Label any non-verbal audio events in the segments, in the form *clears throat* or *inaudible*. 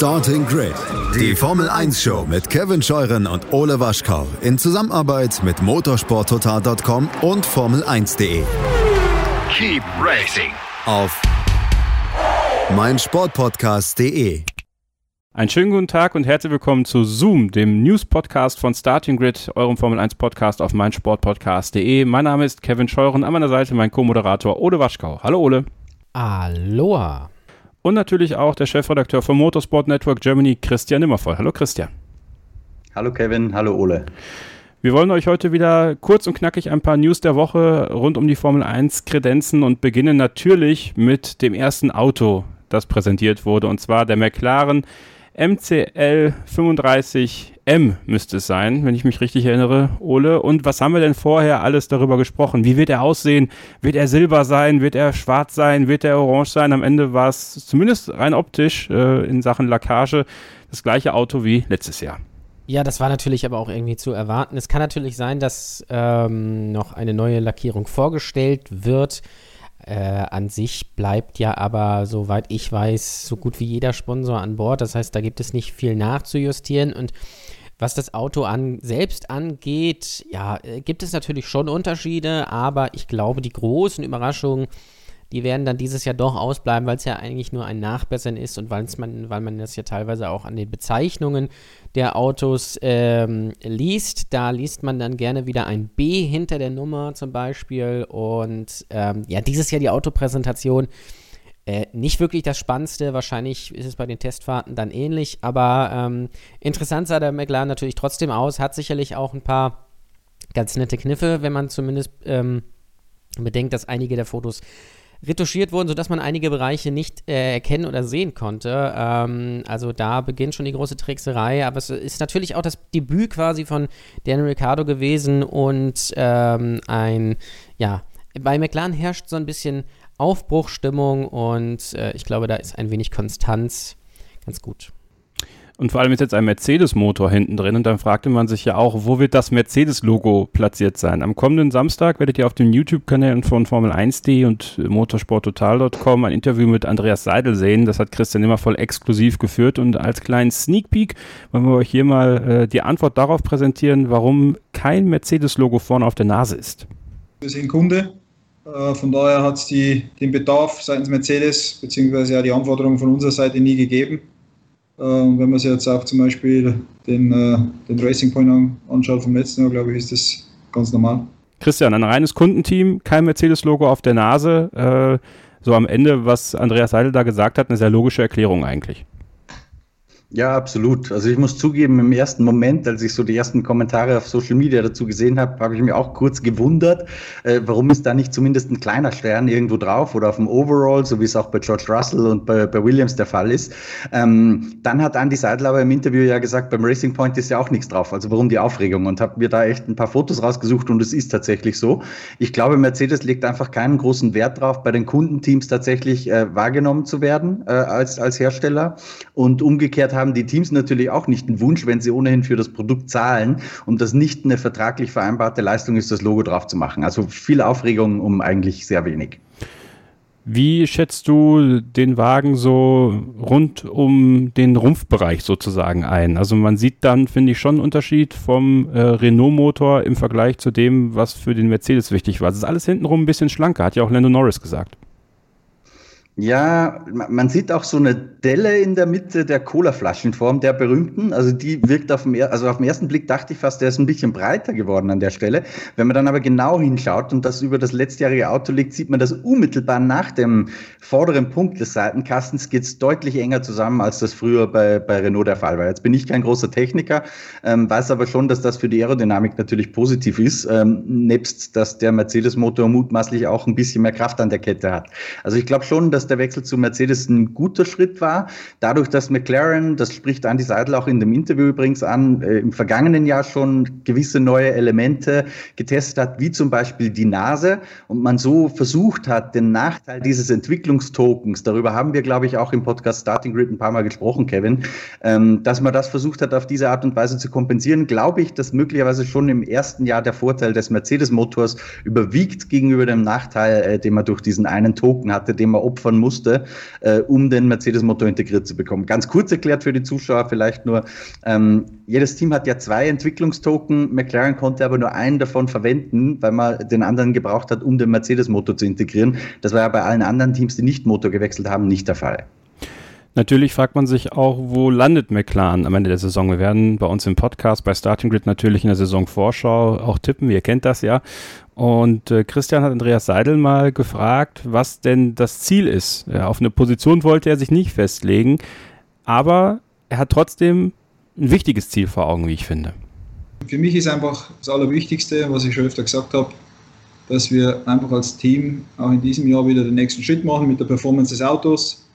Starting Grid, die Formel 1 Show mit Kevin Scheuren und Ole Waschkau in Zusammenarbeit mit motorsporttotal.com und Formel1.de. Keep racing Auf meinsportpodcast.de. Einen schönen guten Tag und herzlich willkommen zu Zoom, dem News-Podcast von Starting Grid, eurem Formel 1-Podcast auf meinsportpodcast.de. Mein Name ist Kevin Scheuren, an meiner Seite mein Co-Moderator Ole Waschkau. Hallo Ole. Aloha. Und natürlich auch der Chefredakteur vom Motorsport Network Germany, Christian Nimmervoll. Hallo Christian. Hallo Kevin, hallo Ole. Wir wollen euch heute wieder kurz und knackig ein paar News der Woche rund um die Formel 1 kredenzen und beginnen natürlich mit dem ersten Auto, das präsentiert wurde, und zwar der McLaren MCL 35M müsste es sein, wenn ich mich richtig erinnere, Ole. Und was haben wir denn vorher alles darüber gesprochen? Wie wird er aussehen? Wird er silber sein? Wird er schwarz sein? Wird er orange sein? Am Ende war es zumindest rein optisch äh, in Sachen Lackage das gleiche Auto wie letztes Jahr. Ja, das war natürlich aber auch irgendwie zu erwarten. Es kann natürlich sein, dass ähm, noch eine neue Lackierung vorgestellt wird. Äh, an sich bleibt ja aber, soweit ich weiß, so gut wie jeder Sponsor an Bord. Das heißt, da gibt es nicht viel nachzujustieren. Und was das Auto an, selbst angeht, ja, äh, gibt es natürlich schon Unterschiede, aber ich glaube, die großen Überraschungen die werden dann dieses Jahr doch ausbleiben, weil es ja eigentlich nur ein Nachbessern ist und man, weil man das ja teilweise auch an den Bezeichnungen der Autos ähm, liest. Da liest man dann gerne wieder ein B hinter der Nummer zum Beispiel. Und ähm, ja, dieses Jahr die Autopräsentation. Äh, nicht wirklich das Spannendste, wahrscheinlich ist es bei den Testfahrten dann ähnlich, aber ähm, interessant sah der McLaren natürlich trotzdem aus, hat sicherlich auch ein paar ganz nette Kniffe, wenn man zumindest ähm, bedenkt, dass einige der Fotos retuschiert wurden, sodass man einige Bereiche nicht äh, erkennen oder sehen konnte. Ähm, also da beginnt schon die große Trickserei, aber es ist natürlich auch das Debüt quasi von Daniel Ricciardo gewesen und ähm, ein, ja, bei McLaren herrscht so ein bisschen Aufbruchstimmung und äh, ich glaube, da ist ein wenig Konstanz ganz gut. Und vor allem ist jetzt ein Mercedes-Motor hinten drin und dann fragte man sich ja auch, wo wird das Mercedes-Logo platziert sein? Am kommenden Samstag werdet ihr auf den YouTube-Kanälen von Formel1.de und motorsporttotal.com ein Interview mit Andreas Seidel sehen. Das hat Christian immer voll exklusiv geführt und als kleinen Sneak Peek wollen wir euch hier mal äh, die Antwort darauf präsentieren, warum kein Mercedes-Logo vorne auf der Nase ist. Wir sind Kunde, äh, von daher hat es den Bedarf seitens Mercedes bzw. ja die Anforderungen von unserer Seite nie gegeben. Ähm, wenn man sich jetzt auch zum Beispiel den, äh, den Racing Point anschaut vom letzten Jahr, glaube ich, ist das ganz normal. Christian, ein reines Kundenteam, kein Mercedes-Logo auf der Nase. Äh, so am Ende, was Andreas Seidel da gesagt hat, eine sehr logische Erklärung eigentlich. Ja, absolut. Also ich muss zugeben, im ersten Moment, als ich so die ersten Kommentare auf Social Media dazu gesehen habe, habe ich mir auch kurz gewundert, äh, warum ist da nicht zumindest ein kleiner Stern irgendwo drauf oder auf dem Overall, so wie es auch bei George Russell und bei, bei Williams der Fall ist. Ähm, dann hat Andy Seidel aber im Interview ja gesagt, beim Racing Point ist ja auch nichts drauf. Also warum die Aufregung? Und habe mir da echt ein paar Fotos rausgesucht und es ist tatsächlich so. Ich glaube, Mercedes legt einfach keinen großen Wert drauf, bei den Kundenteams tatsächlich äh, wahrgenommen zu werden äh, als, als Hersteller. Und umgekehrt haben die Teams natürlich auch nicht einen Wunsch, wenn sie ohnehin für das Produkt zahlen und das nicht eine vertraglich vereinbarte Leistung ist, das Logo drauf zu machen. Also viel Aufregung um eigentlich sehr wenig. Wie schätzt du den Wagen so rund um den Rumpfbereich sozusagen ein? Also man sieht dann, finde ich, schon einen Unterschied vom äh, Renault-Motor im Vergleich zu dem, was für den Mercedes wichtig war. Es ist alles hintenrum ein bisschen schlanker, hat ja auch Lando Norris gesagt. Ja, man sieht auch so eine Delle in der Mitte der Cola-Flaschenform, der berühmten. Also die wirkt auf dem, also auf den ersten Blick dachte ich fast, der ist ein bisschen breiter geworden an der Stelle. Wenn man dann aber genau hinschaut und das über das letztjährige Auto liegt, sieht man, dass unmittelbar nach dem vorderen Punkt des Seitenkastens geht es deutlich enger zusammen, als das früher bei, bei Renault der Fall war. Jetzt bin ich kein großer Techniker, ähm, weiß aber schon, dass das für die Aerodynamik natürlich positiv ist, ähm, nebst, dass der Mercedes-Motor mutmaßlich auch ein bisschen mehr Kraft an der Kette hat. Also ich glaube schon, dass der Wechsel zu Mercedes ein guter Schritt war. Dadurch, dass McLaren, das spricht Andy Seidel auch in dem Interview übrigens an, äh, im vergangenen Jahr schon gewisse neue Elemente getestet hat, wie zum Beispiel die Nase und man so versucht hat, den Nachteil dieses Entwicklungstokens, darüber haben wir, glaube ich, auch im Podcast Starting Grid ein paar Mal gesprochen, Kevin, ähm, dass man das versucht hat, auf diese Art und Weise zu kompensieren, glaube ich, dass möglicherweise schon im ersten Jahr der Vorteil des Mercedes-Motors überwiegt gegenüber dem Nachteil, äh, den man durch diesen einen Token hatte, den man opfert opfern musste, äh, um den Mercedes-Motor integriert zu bekommen. Ganz kurz erklärt für die Zuschauer vielleicht nur, ähm, jedes Team hat ja zwei Entwicklungstoken, McLaren konnte aber nur einen davon verwenden, weil man den anderen gebraucht hat, um den Mercedes-Motor zu integrieren. Das war ja bei allen anderen Teams, die nicht Motor gewechselt haben, nicht der Fall. Natürlich fragt man sich auch, wo landet McLaren am Ende der Saison? Wir werden bei uns im Podcast bei Starting Grid natürlich in der Saisonvorschau auch tippen, ihr kennt das ja. Und äh, Christian hat Andreas Seidel mal gefragt, was denn das Ziel ist. Ja, auf eine Position wollte er sich nicht festlegen, aber er hat trotzdem ein wichtiges Ziel vor Augen, wie ich finde. Für mich ist einfach das Allerwichtigste, was ich schon öfter gesagt habe, dass wir einfach als Team auch in diesem Jahr wieder den nächsten Schritt machen mit der Performance des Autos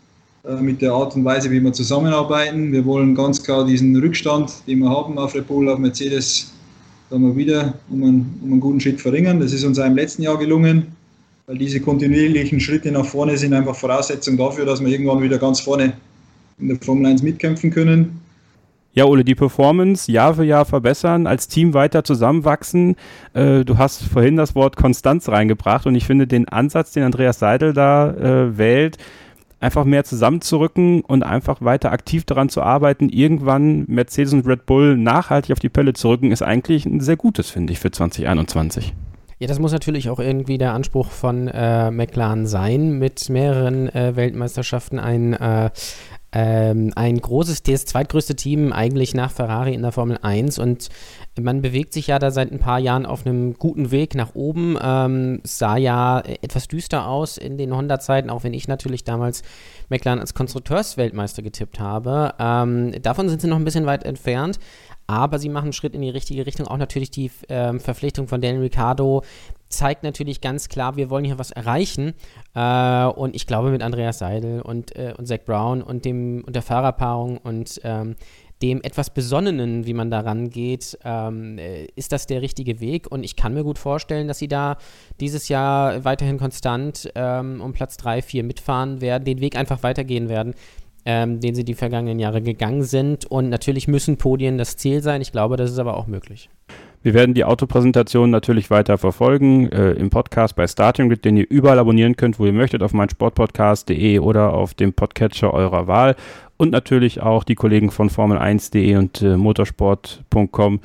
äh, mit der Art und Weise, wie wir zusammenarbeiten. Wir wollen ganz klar diesen Rückstand, den wir haben auf Red Bull, auf Mercedes, da mal wieder um einen, um einen guten Schritt verringern. Das ist uns auch im letzten Jahr gelungen, weil diese kontinuierlichen Schritte nach vorne sind einfach Voraussetzung dafür, dass wir irgendwann wieder ganz vorne in der Formel 1 mitkämpfen können. Ja, Ole, die Performance Jahr für Jahr verbessern, als Team weiter zusammenwachsen. Äh, du hast vorhin das Wort Konstanz reingebracht und ich finde den Ansatz, den Andreas Seidel da äh, wählt, einfach mehr zusammenzurücken und einfach weiter aktiv daran zu arbeiten, irgendwann Mercedes und Red Bull nachhaltig auf die Pelle zu rücken, ist eigentlich ein sehr gutes, finde ich, für 2021. Ja, das muss natürlich auch irgendwie der Anspruch von äh, McLaren sein, mit mehreren äh, Weltmeisterschaften ein, äh, ähm, ein großes, das zweitgrößte Team eigentlich nach Ferrari in der Formel 1 und man bewegt sich ja da seit ein paar Jahren auf einem guten Weg nach oben. Ähm, sah ja etwas düster aus in den Honda-Zeiten, auch wenn ich natürlich damals McLaren als Konstrukteursweltmeister getippt habe. Ähm, davon sind sie noch ein bisschen weit entfernt. Aber sie machen einen Schritt in die richtige Richtung. Auch natürlich die ähm, Verpflichtung von Daniel Ricciardo zeigt natürlich ganz klar, wir wollen hier was erreichen. Äh, und ich glaube, mit Andreas Seidel und, äh, und Zach Brown und, dem, und der Fahrerpaarung und ähm, dem etwas Besonnenen, wie man da rangeht, ähm, äh, ist das der richtige Weg. Und ich kann mir gut vorstellen, dass sie da dieses Jahr weiterhin konstant ähm, um Platz 3, 4 mitfahren werden, den Weg einfach weitergehen werden. Ähm, den sie die vergangenen Jahre gegangen sind. Und natürlich müssen Podien das Ziel sein. Ich glaube, das ist aber auch möglich. Wir werden die Autopräsentation natürlich weiter verfolgen äh, im Podcast bei Starting Grid, den ihr überall abonnieren könnt, wo ihr möchtet, auf meinsportpodcast.de oder auf dem Podcatcher eurer Wahl und natürlich auch die Kollegen von Formel1.de und äh, motorsport.com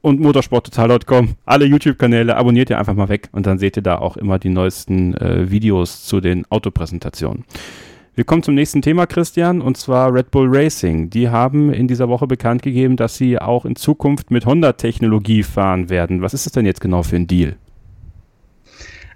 und motorsporttotal.com. Alle YouTube-Kanäle abonniert ihr einfach mal weg und dann seht ihr da auch immer die neuesten äh, Videos zu den Autopräsentationen. Wir kommen zum nächsten Thema, Christian, und zwar Red Bull Racing. Die haben in dieser Woche bekannt gegeben, dass sie auch in Zukunft mit Honda-Technologie fahren werden. Was ist das denn jetzt genau für ein Deal?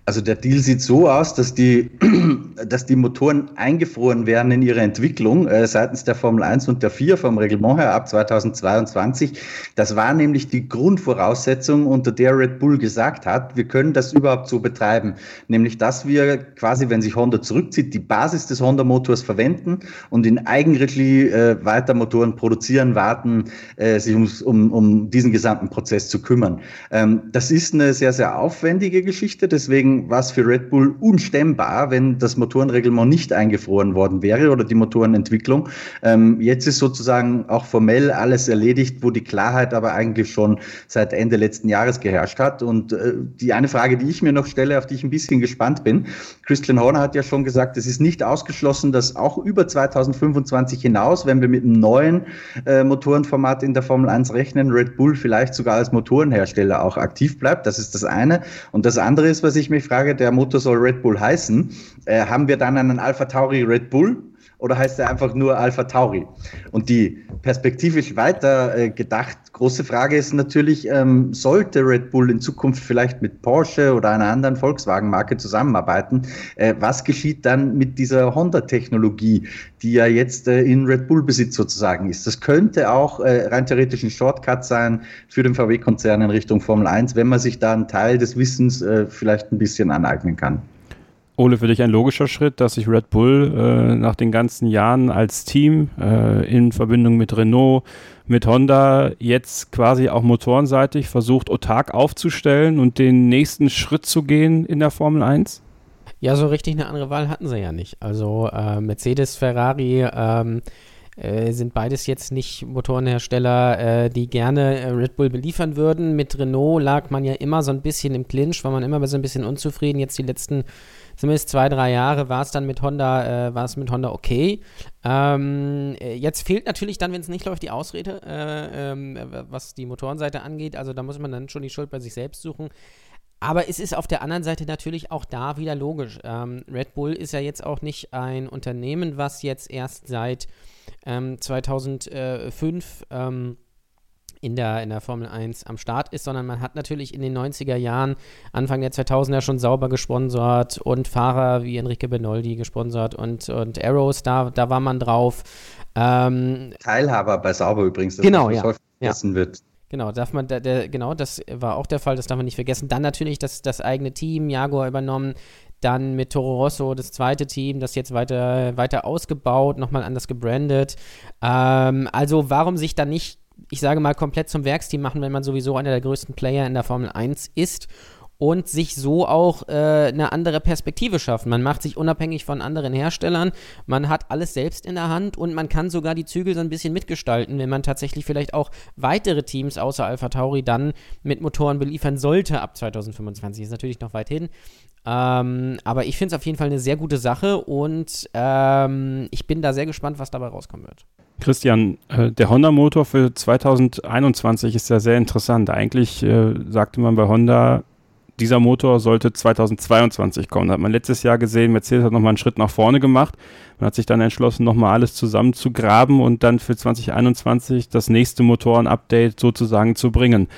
Also der Deal sieht so aus, dass die, *clears throat* dass die Motoren eingefroren werden in ihrer Entwicklung äh, seitens der Formel 1 und der 4 vom Reglement her ab 2022. Das war nämlich die Grundvoraussetzung, unter der Red Bull gesagt hat, wir können das überhaupt so betreiben. Nämlich, dass wir quasi, wenn sich Honda zurückzieht, die Basis des Honda-Motors verwenden und in Eigenregie äh, weiter Motoren produzieren, warten, äh, sich um, um, um diesen gesamten Prozess zu kümmern. Ähm, das ist eine sehr, sehr aufwendige Geschichte, deswegen war es für Red Bull unstemmbar, wenn das Motorenreglement nicht eingefroren worden wäre oder die Motorenentwicklung. Ähm, jetzt ist sozusagen auch formell alles erledigt, wo die Klarheit aber eigentlich schon seit Ende letzten Jahres geherrscht hat. Und äh, die eine Frage, die ich mir noch stelle, auf die ich ein bisschen gespannt bin, Christian Horner hat ja schon gesagt, es ist nicht ausgeschlossen, dass auch über 2025 hinaus, wenn wir mit einem neuen äh, Motorenformat in der Formel 1 rechnen, Red Bull vielleicht sogar als Motorenhersteller auch aktiv bleibt. Das ist das eine. Und das andere ist, was ich mich Frage, der Motor soll Red Bull heißen. Äh, haben wir dann einen Alpha Tauri Red Bull oder heißt er einfach nur Alpha Tauri? Und die perspektivisch weiter äh, gedacht große Frage ist natürlich, ähm, sollte Red Bull in Zukunft vielleicht mit Porsche oder einer anderen Volkswagen-Marke zusammenarbeiten? Äh, was geschieht dann mit dieser Honda-Technologie, die ja jetzt äh, in Red Bull-Besitz sozusagen ist? Das könnte auch äh, rein theoretisch ein Shortcut sein für den VW-Konzern in Richtung Formel 1, wenn man sich da einen Teil des Wissens äh, vielleicht ein bisschen aneignen kann. Ole, für dich ein logischer Schritt, dass sich Red Bull äh, nach den ganzen Jahren als Team äh, in Verbindung mit Renault, mit Honda jetzt quasi auch motorenseitig versucht, autark aufzustellen und den nächsten Schritt zu gehen in der Formel 1? Ja, so richtig eine andere Wahl hatten sie ja nicht. Also äh, Mercedes, Ferrari, ähm, äh, sind beides jetzt nicht Motorenhersteller, äh, die gerne äh, Red Bull beliefern würden. Mit Renault lag man ja immer so ein bisschen im Clinch, war man immer so ein bisschen unzufrieden. Jetzt die letzten zumindest zwei, drei Jahre war es dann mit Honda, äh, war es mit Honda okay. Ähm, äh, jetzt fehlt natürlich dann, wenn es nicht läuft, die Ausrede, äh, ähm, was die Motorenseite angeht. Also da muss man dann schon die Schuld bei sich selbst suchen. Aber es ist auf der anderen Seite natürlich auch da wieder logisch. Ähm, Red Bull ist ja jetzt auch nicht ein Unternehmen, was jetzt erst seit ähm, 2005 ähm, in der, in der Formel 1 am Start ist, sondern man hat natürlich in den 90er Jahren, Anfang der 2000er schon sauber gesponsert und Fahrer wie Enrique Benoldi gesponsert und, und Arrows, da, da war man drauf. Ähm, Teilhaber bei Sauber übrigens, das genau, ja. häufig vergessen ja. wird. Genau, darf man, der, der, genau, das war auch der Fall, das darf man nicht vergessen. Dann natürlich das, das eigene Team, Jaguar übernommen, dann mit Toro Rosso das zweite Team, das jetzt weiter, weiter ausgebaut, nochmal anders gebrandet. Ähm, also warum sich dann nicht ich sage mal, komplett zum Werksteam machen, wenn man sowieso einer der größten Player in der Formel 1 ist und sich so auch äh, eine andere Perspektive schaffen. Man macht sich unabhängig von anderen Herstellern, man hat alles selbst in der Hand und man kann sogar die Zügel so ein bisschen mitgestalten, wenn man tatsächlich vielleicht auch weitere Teams außer Alpha Tauri dann mit Motoren beliefern sollte ab 2025. Ist natürlich noch weit hin. Ähm, aber ich finde es auf jeden Fall eine sehr gute Sache und ähm, ich bin da sehr gespannt, was dabei rauskommen wird. Christian, äh, der Honda-Motor für 2021 ist ja sehr interessant. Eigentlich äh, sagte man bei Honda, dieser Motor sollte 2022 kommen. Da hat man letztes Jahr gesehen, Mercedes hat nochmal einen Schritt nach vorne gemacht. Man hat sich dann entschlossen, nochmal alles zusammenzugraben und dann für 2021 das nächste Motoren-Update sozusagen zu bringen.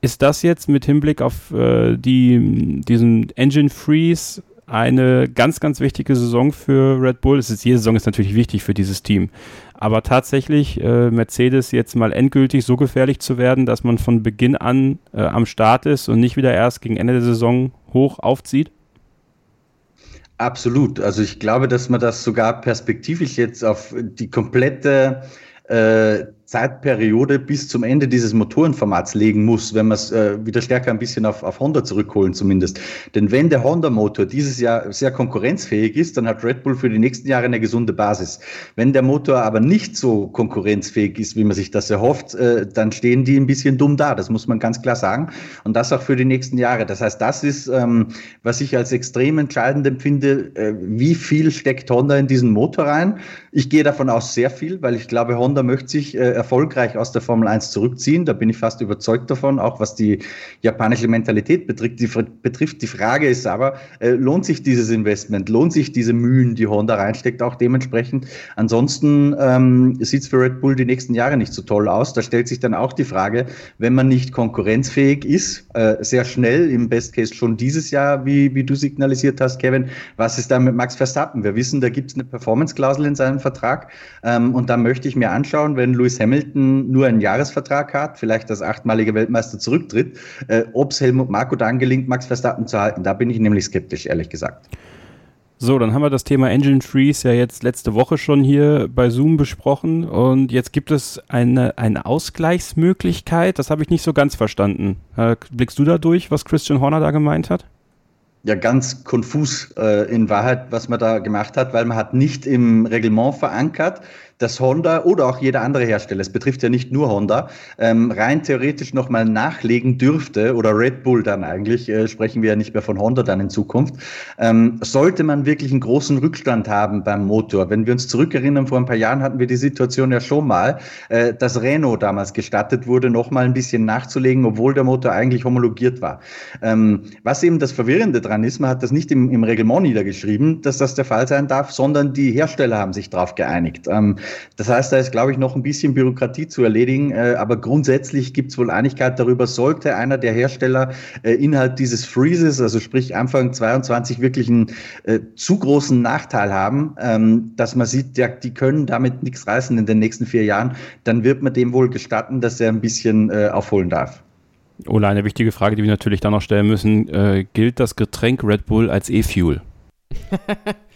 Ist das jetzt mit Hinblick auf äh, die, diesen Engine Freeze eine ganz, ganz wichtige Saison für Red Bull? Es ist, jede Saison ist natürlich wichtig für dieses Team. Aber tatsächlich äh, Mercedes jetzt mal endgültig so gefährlich zu werden, dass man von Beginn an äh, am Start ist und nicht wieder erst gegen Ende der Saison hoch aufzieht? Absolut. Also ich glaube, dass man das sogar perspektivisch jetzt auf die komplette äh, Zeitperiode bis zum Ende dieses Motorenformats legen muss, wenn man es äh, wieder stärker ein bisschen auf, auf Honda zurückholen zumindest. Denn wenn der Honda-Motor dieses Jahr sehr konkurrenzfähig ist, dann hat Red Bull für die nächsten Jahre eine gesunde Basis. Wenn der Motor aber nicht so konkurrenzfähig ist, wie man sich das erhofft, äh, dann stehen die ein bisschen dumm da. Das muss man ganz klar sagen. Und das auch für die nächsten Jahre. Das heißt, das ist, ähm, was ich als extrem entscheidend empfinde, äh, wie viel steckt Honda in diesen Motor rein. Ich gehe davon aus sehr viel, weil ich glaube, Honda möchte sich äh, erfolgreich aus der Formel 1 zurückziehen. Da bin ich fast überzeugt davon, auch was die japanische Mentalität betrifft. Die, betrifft. die Frage ist aber, äh, lohnt sich dieses Investment? Lohnt sich diese Mühen, die Honda reinsteckt, auch dementsprechend? Ansonsten ähm, sieht es für Red Bull die nächsten Jahre nicht so toll aus. Da stellt sich dann auch die Frage, wenn man nicht konkurrenzfähig ist, äh, sehr schnell, im Best Case schon dieses Jahr, wie, wie du signalisiert hast, Kevin, was ist da mit Max Verstappen? Wir wissen, da gibt es eine Performance-Klausel in seinem Vertrag ähm, und da möchte ich mir anschauen, wenn Lewis Hamilton nur einen Jahresvertrag hat, vielleicht als achtmalige Weltmeister zurücktritt, äh, ob es Helmut Marko dann gelingt, Max Verstappen zu halten. Da bin ich nämlich skeptisch, ehrlich gesagt. So, dann haben wir das Thema Engine Freeze ja jetzt letzte Woche schon hier bei Zoom besprochen und jetzt gibt es eine, eine Ausgleichsmöglichkeit. Das habe ich nicht so ganz verstanden. Äh, blickst du da durch, was Christian Horner da gemeint hat? ja ganz konfus äh, in Wahrheit, was man da gemacht hat, weil man hat nicht im Reglement verankert, dass Honda oder auch jeder andere Hersteller, es betrifft ja nicht nur Honda, ähm, rein theoretisch nochmal nachlegen dürfte oder Red Bull dann eigentlich, äh, sprechen wir ja nicht mehr von Honda dann in Zukunft, ähm, sollte man wirklich einen großen Rückstand haben beim Motor. Wenn wir uns zurückerinnern, vor ein paar Jahren hatten wir die Situation ja schon mal, äh, dass Renault damals gestattet wurde, nochmal ein bisschen nachzulegen, obwohl der Motor eigentlich homologiert war. Ähm, was eben das Verwirrende dran ist, man hat das nicht im, im Reglement niedergeschrieben, dass das der Fall sein darf, sondern die Hersteller haben sich darauf geeinigt. Ähm, das heißt, da ist, glaube ich, noch ein bisschen Bürokratie zu erledigen, äh, aber grundsätzlich gibt es wohl Einigkeit darüber, sollte einer der Hersteller äh, innerhalb dieses Freezes, also sprich Anfang 22, wirklich einen äh, zu großen Nachteil haben, ähm, dass man sieht, ja, die können damit nichts reißen in den nächsten vier Jahren, dann wird man dem wohl gestatten, dass er ein bisschen äh, aufholen darf. Ola, eine wichtige Frage, die wir natürlich dann noch stellen müssen. Äh, gilt das Getränk Red Bull als E-Fuel? *laughs*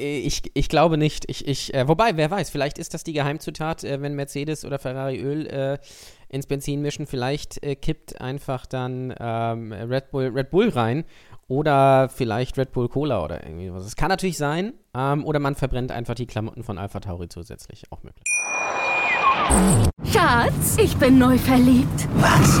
Ich, ich glaube nicht. Ich, ich, äh, wobei, wer weiß, vielleicht ist das die Geheimzutat, äh, wenn Mercedes oder Ferrari Öl äh, ins Benzin mischen. Vielleicht äh, kippt einfach dann ähm, Red, Bull, Red Bull rein oder vielleicht Red Bull Cola oder irgendwie was. Es kann natürlich sein. Ähm, oder man verbrennt einfach die Klamotten von Alpha Tauri zusätzlich. Auch möglich. Schatz, ich bin neu verliebt. Was?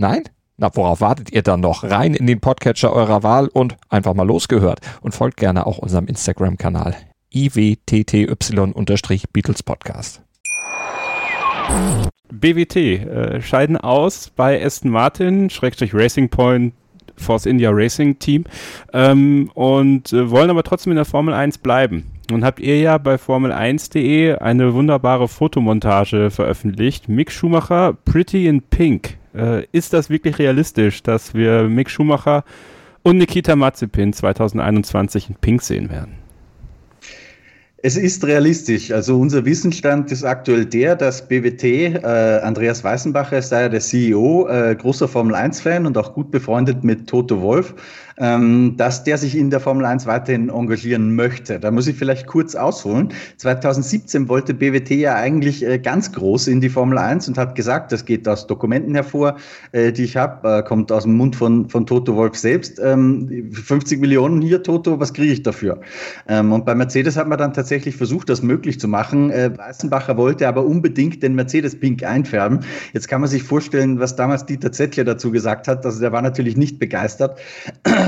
Nein? Na, worauf wartet ihr dann noch? Rein in den Podcatcher eurer Wahl und einfach mal losgehört. Und folgt gerne auch unserem Instagram-Kanal iwtty-Beatles Podcast. BWT äh, scheiden aus bei Aston Martin, Schrägstrich Racing Point, Force India Racing Team ähm, und äh, wollen aber trotzdem in der Formel 1 bleiben. Nun habt ihr ja bei Formel1.de eine wunderbare Fotomontage veröffentlicht. Mick Schumacher, Pretty in Pink. Äh, ist das wirklich realistisch, dass wir Mick Schumacher und Nikita Mazepin 2021 in Pink sehen werden? Es ist realistisch. Also unser Wissensstand ist aktuell der, dass BWT, äh, Andreas Weißenbacher sei ja der CEO, äh, großer Formel 1-Fan und auch gut befreundet mit Toto Wolf, dass der sich in der Formel 1 weiterhin engagieren möchte. Da muss ich vielleicht kurz ausholen. 2017 wollte BWT ja eigentlich äh, ganz groß in die Formel 1 und hat gesagt, das geht aus Dokumenten hervor, äh, die ich habe, äh, kommt aus dem Mund von, von Toto Wolf selbst. Ähm, 50 Millionen hier, Toto, was kriege ich dafür? Ähm, und bei Mercedes hat man dann tatsächlich versucht, das möglich zu machen. Weißenbacher wollte aber unbedingt den Mercedes Pink einfärben. Jetzt kann man sich vorstellen, was damals Dieter Zettler dazu gesagt hat. Also der war natürlich nicht begeistert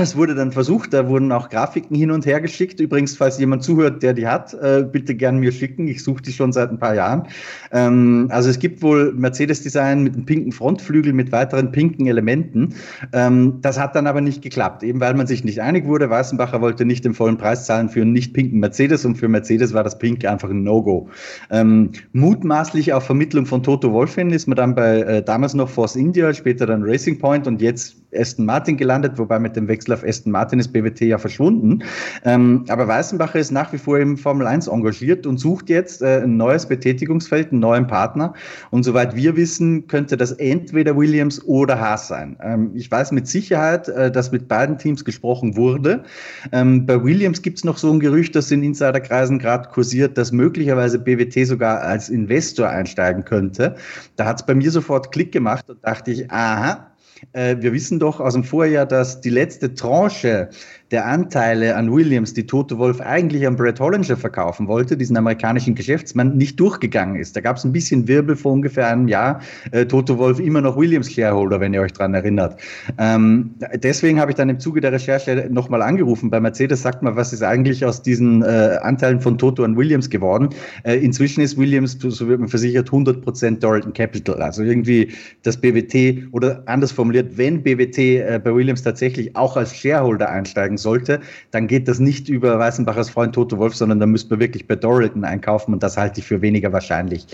es wurde dann versucht, da wurden auch Grafiken hin und her geschickt. Übrigens, falls jemand zuhört, der die hat, äh, bitte gern mir schicken. Ich suche die schon seit ein paar Jahren. Ähm, also es gibt wohl Mercedes-Design mit einem pinken Frontflügel mit weiteren pinken Elementen. Ähm, das hat dann aber nicht geklappt, eben weil man sich nicht einig wurde. Weißenbacher wollte nicht den vollen Preis zahlen für einen nicht pinken Mercedes und für Mercedes war das Pink einfach ein No-Go. Ähm, mutmaßlich auf Vermittlung von Toto Wolfin ist man dann bei äh, damals noch Force India, später dann Racing Point und jetzt Aston Martin gelandet, wobei mit dem Wechsel auf Aston Martin ist BWT ja verschwunden. Ähm, aber Weißenbacher ist nach wie vor im Formel 1 engagiert und sucht jetzt äh, ein neues Betätigungsfeld, einen neuen Partner. Und soweit wir wissen, könnte das entweder Williams oder Haas sein. Ähm, ich weiß mit Sicherheit, äh, dass mit beiden Teams gesprochen wurde. Ähm, bei Williams gibt es noch so ein Gerücht, das in Insiderkreisen gerade kursiert, dass möglicherweise BWT sogar als Investor einsteigen könnte. Da hat es bei mir sofort Klick gemacht und dachte ich, aha, äh, wir wissen doch aus dem Vorjahr, dass die letzte Tranche der Anteile an Williams, die Toto Wolf eigentlich an Brett Hollinger verkaufen wollte, diesen amerikanischen Geschäftsmann, nicht durchgegangen ist. Da gab es ein bisschen Wirbel vor ungefähr einem Jahr. Äh, Toto Wolf immer noch Williams Shareholder, wenn ihr euch daran erinnert. Ähm, deswegen habe ich dann im Zuge der Recherche nochmal angerufen. Bei Mercedes sagt man, was ist eigentlich aus diesen äh, Anteilen von Toto an Williams geworden? Äh, inzwischen ist Williams, so wird man versichert, 100% Doralton Capital. Also irgendwie das BWT oder anders formuliert, wenn BWT äh, bei Williams tatsächlich auch als Shareholder einsteigen sollte, dann geht das nicht über Weißenbachers Freund Toto Wolf, sondern da müsste man wirklich bei Doralton einkaufen und das halte ich für weniger wahrscheinlich.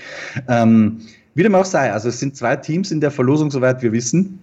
Ähm, wie dem auch sei, also es sind zwei Teams in der Verlosung, soweit wir wissen.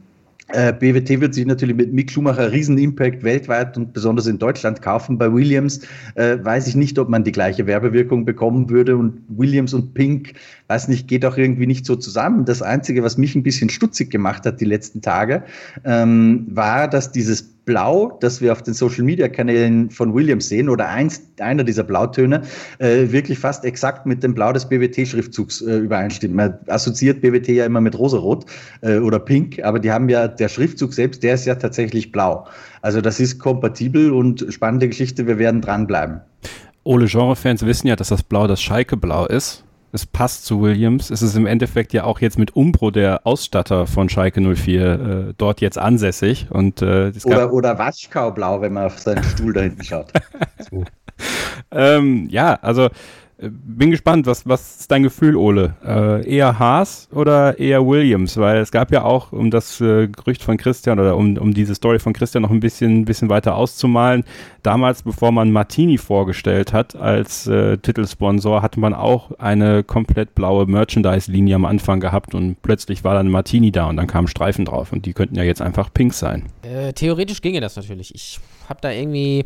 Äh, BWT wird sich natürlich mit Mick Schumacher riesen Impact weltweit und besonders in Deutschland kaufen. Bei Williams äh, weiß ich nicht, ob man die gleiche Werbewirkung bekommen würde und Williams und Pink, weiß nicht, geht auch irgendwie nicht so zusammen. Das Einzige, was mich ein bisschen stutzig gemacht hat die letzten Tage, ähm, war, dass dieses Blau, das wir auf den Social Media Kanälen von Williams sehen, oder eins, einer dieser Blautöne, äh, wirklich fast exakt mit dem Blau des BWT-Schriftzugs äh, übereinstimmt. Man assoziiert BWT ja immer mit rosarot äh, oder pink, aber die haben ja, der Schriftzug selbst, der ist ja tatsächlich blau. Also das ist kompatibel und spannende Geschichte, wir werden dranbleiben. Ole Genre-Fans wissen ja, dass das Blau das Schalke-Blau ist es passt zu Williams. Es ist im Endeffekt ja auch jetzt mit Umbro der Ausstatter von Schalke 04 äh, dort jetzt ansässig. Und, äh, oder, oder Waschkaublau, wenn man auf seinen Stuhl da hinten schaut. so. *laughs* ähm, ja, also bin gespannt, was, was ist dein Gefühl, Ole? Äh, eher Haas oder eher Williams? Weil es gab ja auch, um das äh, Gerücht von Christian oder um, um diese Story von Christian noch ein bisschen, bisschen weiter auszumalen, damals, bevor man Martini vorgestellt hat als äh, Titelsponsor, hatte man auch eine komplett blaue Merchandise-Linie am Anfang gehabt und plötzlich war dann Martini da und dann kamen Streifen drauf und die könnten ja jetzt einfach pink sein. Äh, theoretisch ginge das natürlich. Ich habe da irgendwie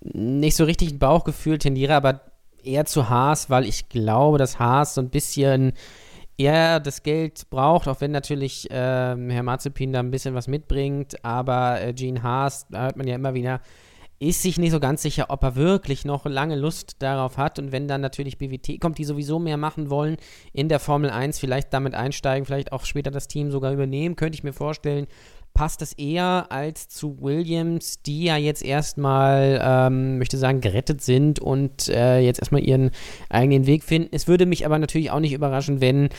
nicht so richtig ein Bauchgefühl, tendiere aber eher zu Haas, weil ich glaube, dass Haas so ein bisschen eher das Geld braucht, auch wenn natürlich ähm, Herr Marzipin da ein bisschen was mitbringt, aber äh, Gene Haas, da hört man ja immer wieder, ist sich nicht so ganz sicher, ob er wirklich noch lange Lust darauf hat. Und wenn dann natürlich BWT kommt, die sowieso mehr machen wollen in der Formel 1, vielleicht damit einsteigen, vielleicht auch später das Team sogar übernehmen, könnte ich mir vorstellen, passt es eher als zu Williams, die ja jetzt erstmal, ähm, möchte sagen, gerettet sind und äh, jetzt erstmal ihren eigenen Weg finden. Es würde mich aber natürlich auch nicht überraschen, wenn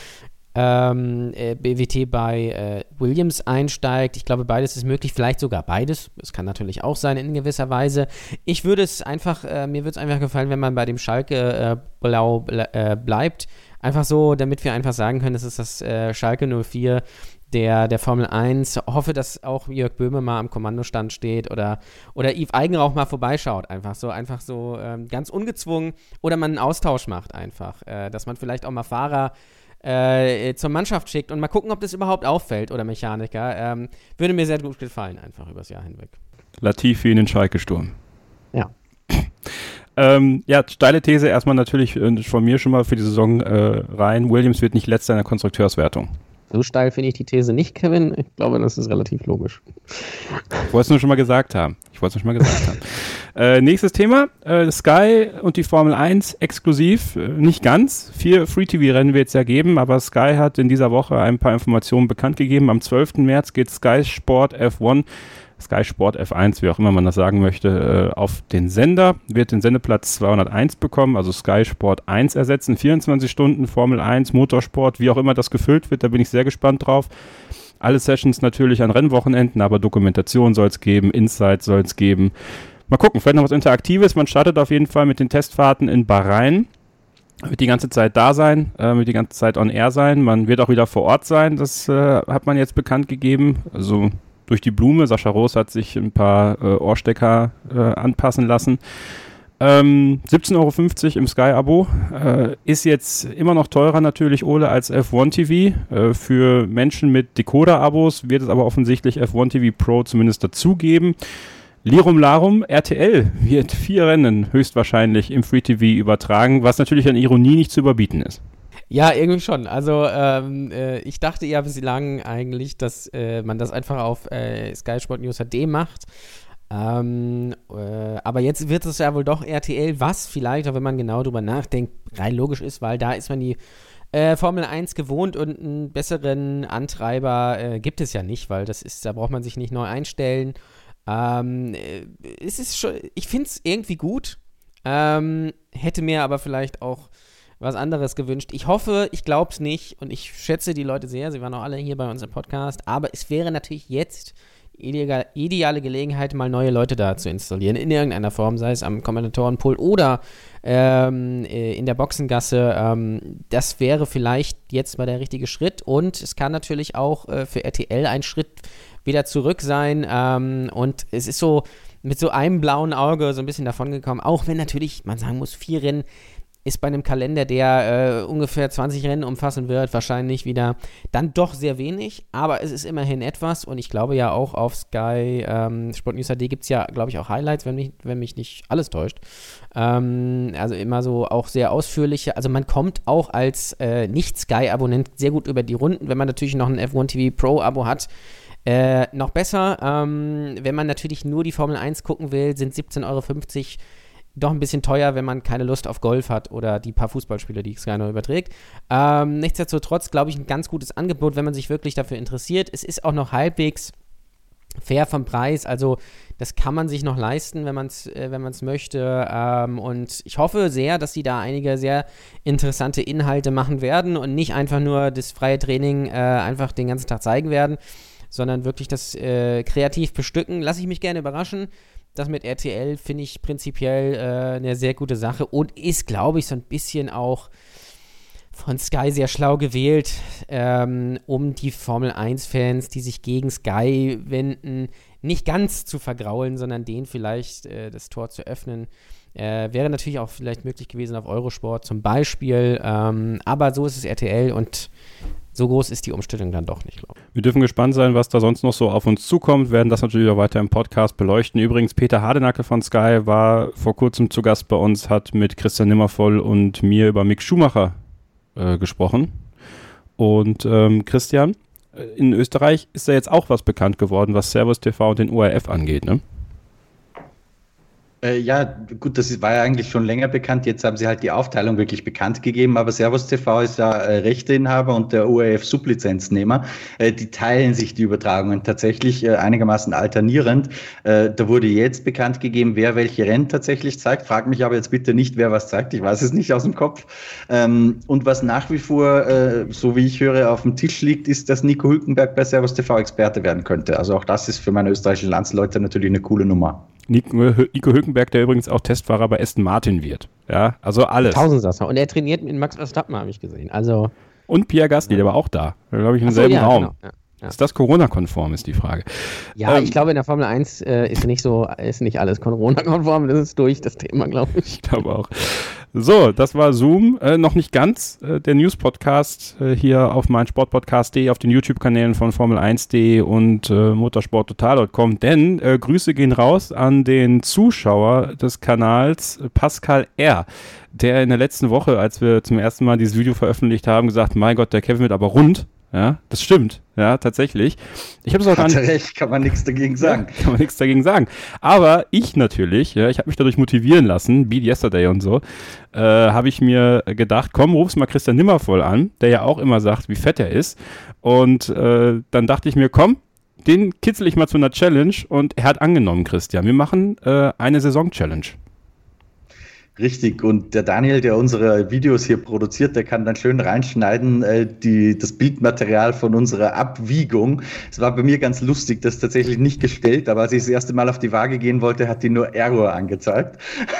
ähm, äh, BWT bei äh, Williams einsteigt. Ich glaube, beides ist möglich, vielleicht sogar beides. Es kann natürlich auch sein in gewisser Weise. Ich würde es einfach, äh, mir würde es einfach gefallen, wenn man bei dem Schalke äh, Blau äh, bleibt. Einfach so, damit wir einfach sagen können, es ist das äh, Schalke 04 der, der Formel 1. Hoffe, dass auch Jörg Böhme mal am Kommandostand steht oder, oder Yves Eigenrauch mal vorbeischaut. Einfach so, einfach so ähm, ganz ungezwungen. Oder man einen Austausch macht einfach. Äh, dass man vielleicht auch mal Fahrer äh, zur Mannschaft schickt und mal gucken, ob das überhaupt auffällt oder Mechaniker. Ähm, würde mir sehr gut gefallen, einfach übers Jahr hinweg. Latifi in den Schalke-Sturm. Ja. *clears throat* Ähm, ja, steile These erstmal natürlich äh, von mir schon mal für die Saison äh, rein. Williams wird nicht letzter in der Konstrukteurswertung. So steil finde ich die These nicht, Kevin. Ich glaube, das ist relativ logisch. Ich wollte es nur schon mal gesagt haben. Ich wollte es nur schon mal gesagt haben. *laughs* Äh, nächstes Thema, äh, Sky und die Formel 1 exklusiv, äh, nicht ganz. Vier Free-TV-Rennen wird es ja geben, aber Sky hat in dieser Woche ein paar Informationen bekannt gegeben. Am 12. März geht Sky Sport F1 Sky Sport F1, wie auch immer man das sagen möchte, äh, auf den Sender, wird den Sendeplatz 201 bekommen, also Sky Sport 1 ersetzen. 24 Stunden Formel 1, Motorsport, wie auch immer das gefüllt wird, da bin ich sehr gespannt drauf. Alle Sessions natürlich an Rennwochenenden, aber Dokumentation soll es geben, Insights soll es geben. Mal gucken, vielleicht noch was Interaktives. Man startet auf jeden Fall mit den Testfahrten in Bahrain. Wird die ganze Zeit da sein, äh, wird die ganze Zeit on air sein. Man wird auch wieder vor Ort sein, das äh, hat man jetzt bekannt gegeben. Also durch die Blume. Sascha Roos hat sich ein paar äh, Ohrstecker äh, anpassen lassen. Ähm, 17,50 Euro im Sky-Abo. Äh, ist jetzt immer noch teurer natürlich, Ole, als F1 TV. Äh, für Menschen mit Decoder-Abos wird es aber offensichtlich F1 TV Pro zumindest dazugeben. Lirum Larum, RTL wird vier Rennen höchstwahrscheinlich im Free TV übertragen, was natürlich an Ironie nicht zu überbieten ist. Ja, irgendwie schon. Also ähm, äh, ich dachte ja bislang eigentlich, dass äh, man das einfach auf äh, Sky Sport News HD macht. Ähm, äh, aber jetzt wird es ja wohl doch RTL, was vielleicht, auch wenn man genau drüber nachdenkt, rein logisch ist, weil da ist man die äh, Formel 1 gewohnt und einen besseren Antreiber äh, gibt es ja nicht, weil das ist, da braucht man sich nicht neu einstellen. Ähm, es ist schon, ich finde es irgendwie gut. Ähm, hätte mir aber vielleicht auch was anderes gewünscht. Ich hoffe, ich glaube es nicht und ich schätze die Leute sehr. Sie waren auch alle hier bei uns im Podcast. Aber es wäre natürlich jetzt ideale, ideale Gelegenheit, mal neue Leute da zu installieren. In irgendeiner Form, sei es am Kommentatorenpult oder ähm, äh, in der Boxengasse. Ähm, das wäre vielleicht jetzt mal der richtige Schritt. Und es kann natürlich auch äh, für RTL ein Schritt wieder zurück sein. Ähm, und es ist so mit so einem blauen Auge so ein bisschen davon gekommen. Auch wenn natürlich, man sagen muss, vier Rennen ist bei einem Kalender, der äh, ungefähr 20 Rennen umfassen wird, wahrscheinlich wieder dann doch sehr wenig, aber es ist immerhin etwas und ich glaube ja auch auf Sky ähm, Sport News HD gibt es ja, glaube ich, auch Highlights, wenn mich, wenn mich nicht alles täuscht. Ähm, also immer so auch sehr ausführliche, also man kommt auch als äh, Nicht-Sky-Abonnent sehr gut über die Runden, wenn man natürlich noch ein F1 TV Pro-Abo hat. Äh, noch besser, ähm, wenn man natürlich nur die Formel 1 gucken will, sind 17,50 Euro doch ein bisschen teuer, wenn man keine Lust auf Golf hat oder die paar Fußballspiele, die Sky noch überträgt. Ähm, nichtsdestotrotz, glaube ich, ein ganz gutes Angebot, wenn man sich wirklich dafür interessiert. Es ist auch noch halbwegs fair vom Preis, also das kann man sich noch leisten, wenn man es äh, möchte. Ähm, und ich hoffe sehr, dass sie da einige sehr interessante Inhalte machen werden und nicht einfach nur das freie Training äh, einfach den ganzen Tag zeigen werden, sondern wirklich das äh, kreativ bestücken. Lasse ich mich gerne überraschen das mit RTL finde ich prinzipiell äh, eine sehr gute Sache und ist, glaube ich, so ein bisschen auch von Sky sehr schlau gewählt, ähm, um die Formel 1-Fans, die sich gegen Sky wenden, nicht ganz zu vergraulen, sondern denen vielleicht äh, das Tor zu öffnen. Äh, wäre natürlich auch vielleicht möglich gewesen auf Eurosport zum Beispiel, ähm, aber so ist es RTL und so groß ist die Umstellung dann doch nicht, glaube ich. Wir dürfen gespannt sein, was da sonst noch so auf uns zukommt, werden das natürlich auch weiter im Podcast beleuchten. Übrigens, Peter Hardenacke von Sky war vor kurzem zu Gast bei uns, hat mit Christian Nimmervoll und mir über Mick Schumacher äh, gesprochen. Und ähm, Christian, äh, in Österreich ist da jetzt auch was bekannt geworden, was Servus TV und den ORF angeht, ne? Äh, ja, gut, das war ja eigentlich schon länger bekannt. Jetzt haben sie halt die Aufteilung wirklich bekannt gegeben. Aber Servus TV ist ja äh, Rechteinhaber und der ORF Sublizenznehmer. Äh, die teilen sich die Übertragungen tatsächlich äh, einigermaßen alternierend. Äh, da wurde jetzt bekannt gegeben, wer welche Rennen tatsächlich zeigt. Frag mich aber jetzt bitte nicht, wer was zeigt. Ich weiß es nicht aus dem Kopf. Ähm, und was nach wie vor, äh, so wie ich höre, auf dem Tisch liegt, ist, dass Nico Hülkenberg bei Servus TV Experte werden könnte. Also auch das ist für meine österreichischen Landsleute natürlich eine coole Nummer. Nico, Nico Hülkenberg, der übrigens auch Testfahrer bei Aston Martin wird. Ja, also alles. Tausendsasser. Und er trainiert mit Max Verstappen, habe ich gesehen. Also. Und Pierre Gasly, der war auch da. Glaube ich, im Ach so, selben ja, Raum. genau, ja, ja. Ist das Corona-konform, ist die Frage. Ja, Ähm, ich glaube, in der Formel 1 äh, ist nicht so, ist nicht alles Corona-konform, das ist durch, das Thema, glaube ich. *laughs* Ich glaube auch. So, das war Zoom. Äh, noch nicht ganz. Äh, der News-Podcast äh, hier auf meinsportpodcast.de, auf den YouTube-Kanälen von Formel1.de und äh, motorsporttotal.com. Denn äh, Grüße gehen raus an den Zuschauer des Kanals Pascal R., der in der letzten Woche, als wir zum ersten Mal dieses Video veröffentlicht haben, gesagt, mein Gott, der Kevin wird aber rund. Ja, das stimmt. Ja, tatsächlich. Ich habe es auch gar nicht. recht, kann man nichts dagegen sagen. Ja, kann man nichts dagegen sagen. Aber ich natürlich, ja, ich habe mich dadurch motivieren lassen, Beat Yesterday und so, äh, habe ich mir gedacht, komm, ruf's mal Christian Nimmervoll an, der ja auch immer sagt, wie fett er ist. Und äh, dann dachte ich mir, komm, den kitzel ich mal zu einer Challenge und er hat angenommen, Christian. Wir machen äh, eine Saison-Challenge. Richtig, und der Daniel, der unsere Videos hier produziert, der kann dann schön reinschneiden, äh, die, das Bildmaterial von unserer Abwiegung. Es war bei mir ganz lustig, das tatsächlich nicht gestellt, aber als ich das erste Mal auf die Waage gehen wollte, hat die nur Error angezeigt.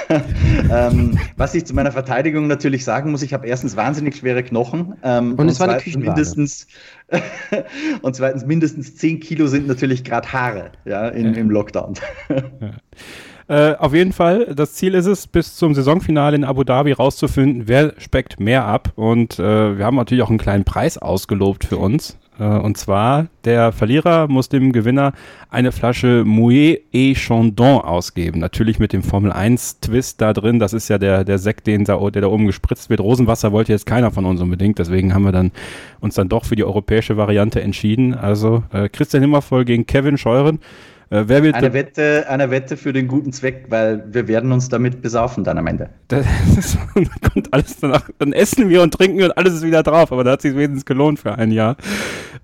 *laughs* ähm, was ich zu meiner Verteidigung natürlich sagen muss, ich habe erstens wahnsinnig schwere Knochen. Ähm, Und es war eine Küchenwaage. mindestens *laughs* und zweitens mindestens 10 Kilo sind natürlich gerade Haare ja, in, im Lockdown. *laughs* Äh, auf jeden Fall, das Ziel ist es, bis zum Saisonfinale in Abu Dhabi rauszufinden, wer speckt mehr ab. Und äh, wir haben natürlich auch einen kleinen Preis ausgelobt für uns. Äh, und zwar, der Verlierer muss dem Gewinner eine Flasche Mouet et Chandon ausgeben. Natürlich mit dem Formel 1 Twist da drin. Das ist ja der, der Sekt, den der da oben gespritzt wird. Rosenwasser wollte jetzt keiner von uns unbedingt. Deswegen haben wir dann uns dann doch für die europäische Variante entschieden. Also äh, Christian Himmervoll gegen Kevin Scheuren. Äh, wer wird Eine Wette, eine Wette für den guten Zweck, weil wir werden uns damit besaufen dann am Ende. *laughs* Das ist, dann kommt alles danach. Dann essen wir und trinken wir und alles ist wieder drauf. Aber da hat sich wenigstens gelohnt für ein Jahr.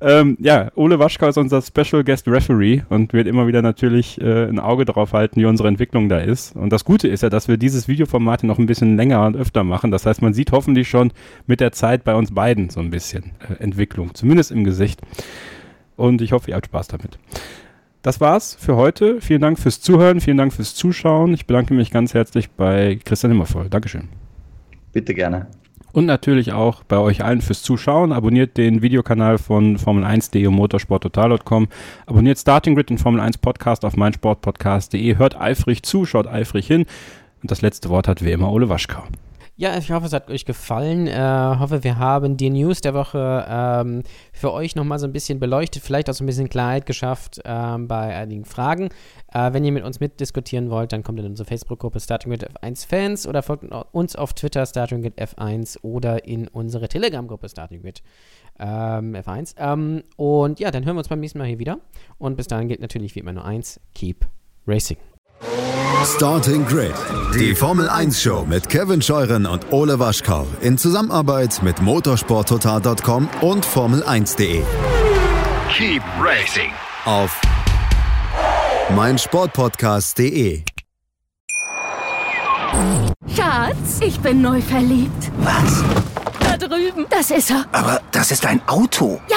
Ähm, ja, Ole Waschkau ist unser Special Guest Referee und wird immer wieder natürlich äh, ein Auge drauf halten, wie unsere Entwicklung da ist. Und das Gute ist ja, dass wir dieses Videoformat noch ein bisschen länger und öfter machen. Das heißt, man sieht hoffentlich schon mit der Zeit bei uns beiden so ein bisschen äh, Entwicklung, zumindest im Gesicht. Und ich hoffe, ihr habt Spaß damit. Das war's für heute. Vielen Dank fürs Zuhören, vielen Dank fürs Zuschauen. Ich bedanke mich ganz herzlich bei Christian Immervoll. Dankeschön. Bitte gerne. Und natürlich auch bei euch allen fürs Zuschauen. Abonniert den Videokanal von Formel1.de und motorsporttotal.com. Abonniert Starting Grid, den Formel 1 Podcast auf meinsportpodcast.de. Hört eifrig zu, schaut eifrig hin. Und das letzte Wort hat wie immer Ole Waschkau. Ja, ich hoffe, es hat euch gefallen. Äh, hoffe, wir haben die News der Woche ähm, für euch nochmal so ein bisschen beleuchtet, vielleicht auch so ein bisschen Klarheit geschafft ähm, bei einigen Fragen. Äh, wenn ihr mit uns mitdiskutieren wollt, dann kommt in unsere Facebook-Gruppe Starting with F1 Fans oder folgt uns auf Twitter Starting with F1 oder in unsere Telegram-Gruppe Starting with ähm, F1. Ähm, und ja, dann hören wir uns beim nächsten Mal hier wieder. Und bis dahin gilt natürlich wie immer nur eins: Keep Racing. Starting Grid, die Formel 1 Show mit Kevin Scheuren und Ole Waschkau in Zusammenarbeit mit motorsporttotal.com und Formel1.de. Keep racing. Auf meinsportpodcast.de. Schatz, ich bin neu verliebt. Was? Da drüben. Das ist er. Aber das ist ein Auto. Ja,